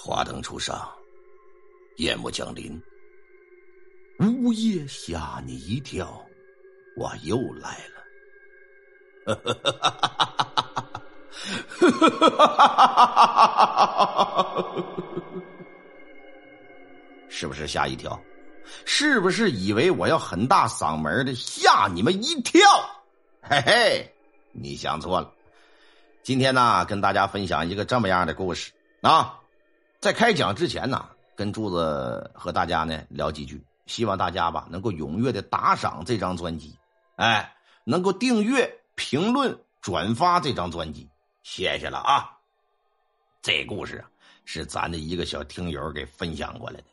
华灯初上，夜幕降临，午夜吓你一跳，我又来了。是不是吓一跳？是不是以为我要很大嗓门的吓你们一跳？嘿嘿，你想错了。今天呢，跟大家分享一个这么样的故事啊。在开讲之前呢，跟柱子和大家呢聊几句，希望大家吧能够踊跃的打赏这张专辑，哎，能够订阅、评论、转发这张专辑，谢谢了啊！这故事啊是咱的一个小听友给分享过来的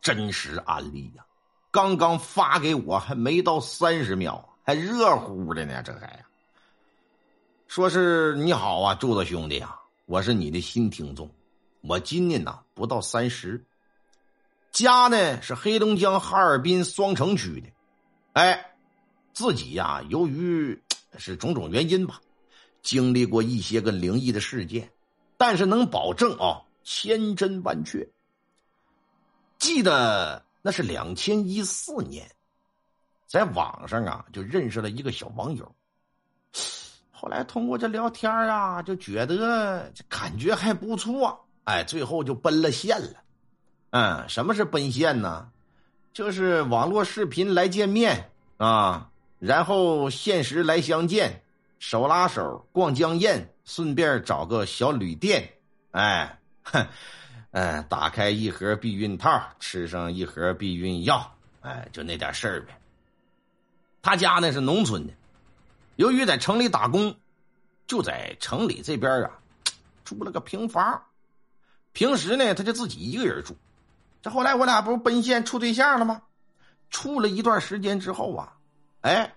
真实案例呀，刚刚发给我还没到三十秒，还热乎的呢，这还说是你好啊，柱子兄弟啊，我是你的新听众。我今年呐不到三十，家呢是黑龙江哈尔滨双城区的，哎，自己呀由于是种种原因吧，经历过一些个灵异的事件，但是能保证啊千真万确。记得那是两千一四年，在网上啊就认识了一个小网友，后来通过这聊天啊，就觉得感觉还不错。哎，最后就奔了现了。嗯，什么是奔现呢？就是网络视频来见面啊，然后现实来相见，手拉手逛江堰，顺便找个小旅店。哎，哼，哎，打开一盒避孕套，吃上一盒避孕药。哎，就那点事儿呗。他家呢是农村的，由于在城里打工，就在城里这边啊，租了个平房。平时呢，他就自己一个人住。这后来我俩不是奔现处对象了吗？处了一段时间之后啊，哎，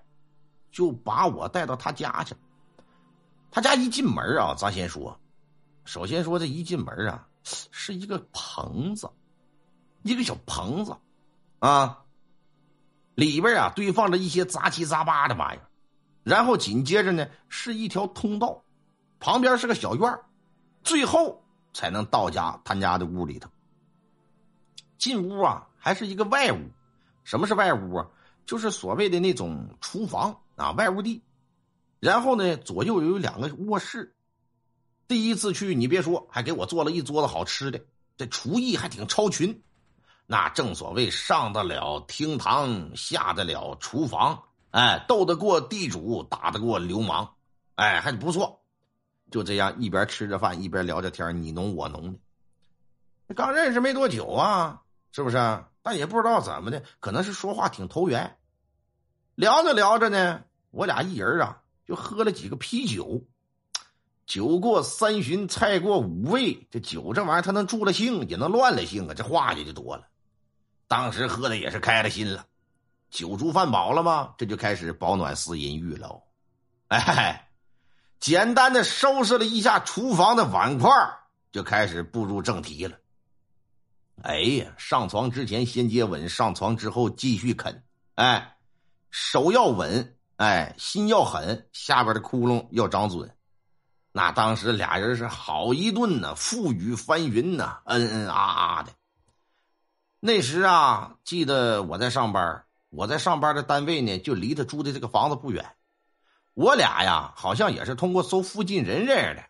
就把我带到他家去。他家一进门啊，咱先说，首先说这一进门啊，是一个棚子，一个小棚子啊，里边啊堆放着一些杂七杂八的玩意儿。然后紧接着呢，是一条通道，旁边是个小院最后。才能到家他家的屋里头。进屋啊，还是一个外屋。什么是外屋啊？就是所谓的那种厨房啊，外屋地。然后呢，左右有两个卧室。第一次去，你别说，还给我做了一桌子好吃的，这厨艺还挺超群。那正所谓上得了厅堂，下得了厨房，哎，斗得过地主，打得过流氓，哎，还不错。就这样一边吃着饭一边聊着天你侬我侬的。刚认识没多久啊，是不是？但也不知道怎么的，可能是说话挺投缘。聊着聊着呢，我俩一人啊就喝了几个啤酒。酒过三巡，菜过五味，这酒这玩意儿它能助了兴，也能乱了兴啊，这话也就多了。当时喝的也是开了心了，酒足饭饱了吗？这就开始饱暖思淫欲了。哎。简单的收拾了一下厨房的碗筷，就开始步入正题了。哎呀，上床之前先接吻，上床之后继续啃。哎，手要稳，哎，心要狠，下边的窟窿要长准。那当时俩人是好一顿呢，覆雨翻云呐，嗯嗯啊啊的。那时啊，记得我在上班，我在上班的单位呢，就离他住的这个房子不远。我俩呀，好像也是通过搜附近人认识的。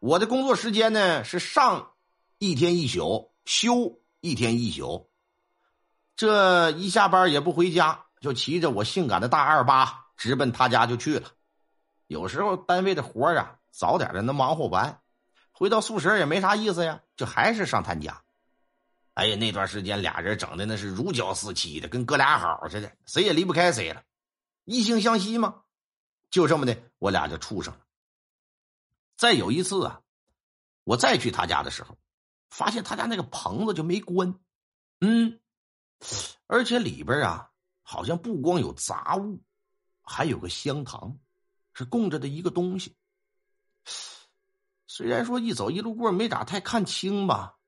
我的工作时间呢是上一天一宿，休一天一宿。这一下班也不回家，就骑着我性感的大二八直奔他家就去了。有时候单位的活啊，早点的能忙活完，回到宿舍也没啥意思呀，就还是上他家。哎呀，那段时间俩人整的那是如胶似漆的，跟哥俩好似的，谁也离不开谁了，异性相吸嘛。就这么的，我俩就处上了。再有一次啊，我再去他家的时候，发现他家那个棚子就没关，嗯，而且里边啊，好像不光有杂物，还有个香堂，是供着的一个东西。虽然说一走一路过没咋太看清吧，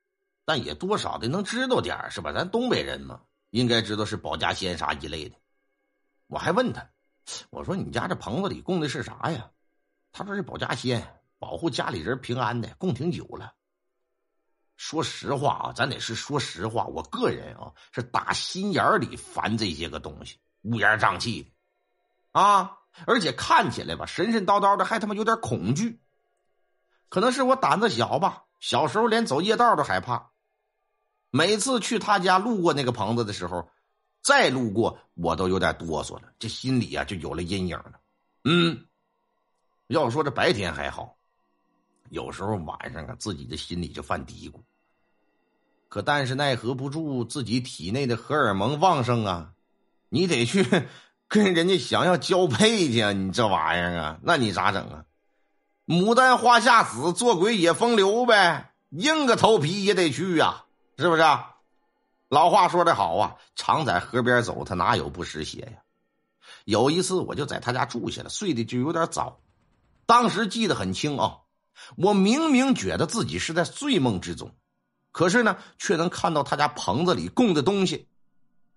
但也多少的能知道点是吧？咱东北人嘛，应该知道是保家仙啥一类的。我还问他。我说：“你家这棚子里供的是啥呀？”他说：“是保家仙，保护家里人平安的，供挺久了。”说实话啊，咱得是说实话，我个人啊是打心眼里烦这些个东西，乌烟瘴气的，啊，而且看起来吧神神叨叨的，还他妈有点恐惧。可能是我胆子小吧，小时候连走夜道都害怕。每次去他家路过那个棚子的时候，再路过我都有点哆嗦了，这心里啊就有了阴影了。嗯，要说这白天还好，有时候晚上啊自己的心里就犯嘀咕。可但是奈何不住自己体内的荷尔蒙旺盛啊，你得去 跟人家想要交配去，你这玩意儿啊，那你咋整啊？牡丹花下死，做鬼也风流呗，硬个头皮也得去呀。是不是？老话说的好啊，常在河边走，他哪有不湿鞋呀？有一次，我就在他家住下了，睡得就有点早。当时记得很清啊，我明明觉得自己是在睡梦之中，可是呢，却能看到他家棚子里供的东西，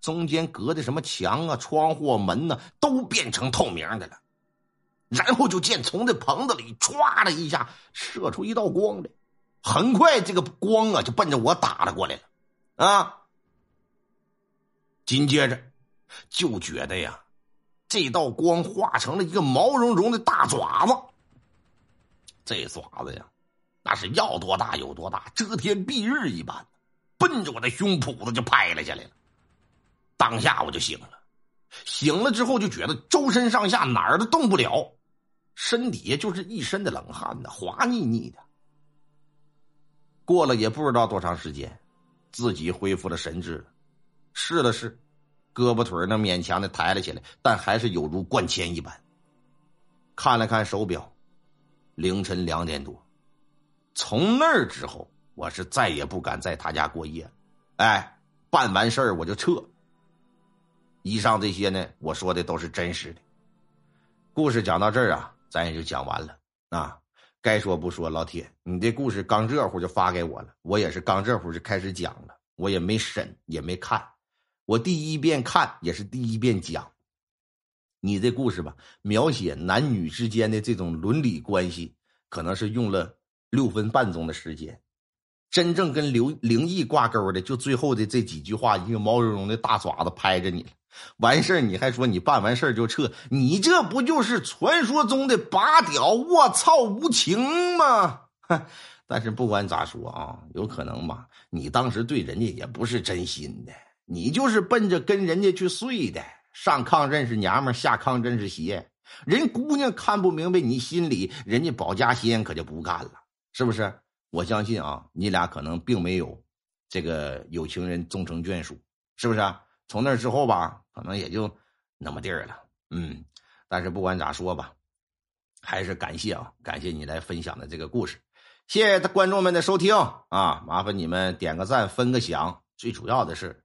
中间隔的什么墙啊、窗户、门呢，都变成透明的了。然后就见从这棚子里唰的一下射出一道光来。很快，这个光啊就奔着我打了过来了，啊！紧接着就觉得呀，这道光化成了一个毛茸茸的大爪子。这爪子呀，那是要多大有多大，遮天蔽日一般，奔着我的胸脯子就拍了下来了。当下我就醒了，醒了之后就觉得周身上下哪儿都动不了，身底下就是一身的冷汗呢，滑腻腻的。过了也不知道多长时间，自己恢复了神智，试了试，胳膊腿能勉强的抬了起来，但还是有如灌铅一般。看了看手表，凌晨两点多。从那儿之后，我是再也不敢在他家过夜了。哎，办完事儿我就撤。以上这些呢，我说的都是真实的。故事讲到这儿啊，咱也就讲完了啊。该说不说，老铁，你这故事刚这会就发给我了，我也是刚这会就开始讲了，我也没审也没看，我第一遍看也是第一遍讲。你这故事吧，描写男女之间的这种伦理关系，可能是用了六分半钟的时间。真正跟刘灵异挂钩的，就最后的这几句话，一个毛茸茸的大爪子拍着你了。完事儿你还说你办完事儿就撤，你这不就是传说中的拔屌卧槽无情吗？但是不管咋说啊，有可能吧，你当时对人家也不是真心的，你就是奔着跟人家去睡的。上炕认识娘们，下炕认识鞋。人姑娘看不明白你心里，人家保家仙可就不干了，是不是？我相信啊，你俩可能并没有这个有情人终成眷属，是不是？从那之后吧，可能也就那么地儿了。嗯，但是不管咋说吧，还是感谢啊，感谢你来分享的这个故事，谢谢观众们的收听啊！麻烦你们点个赞，分个享，最主要的是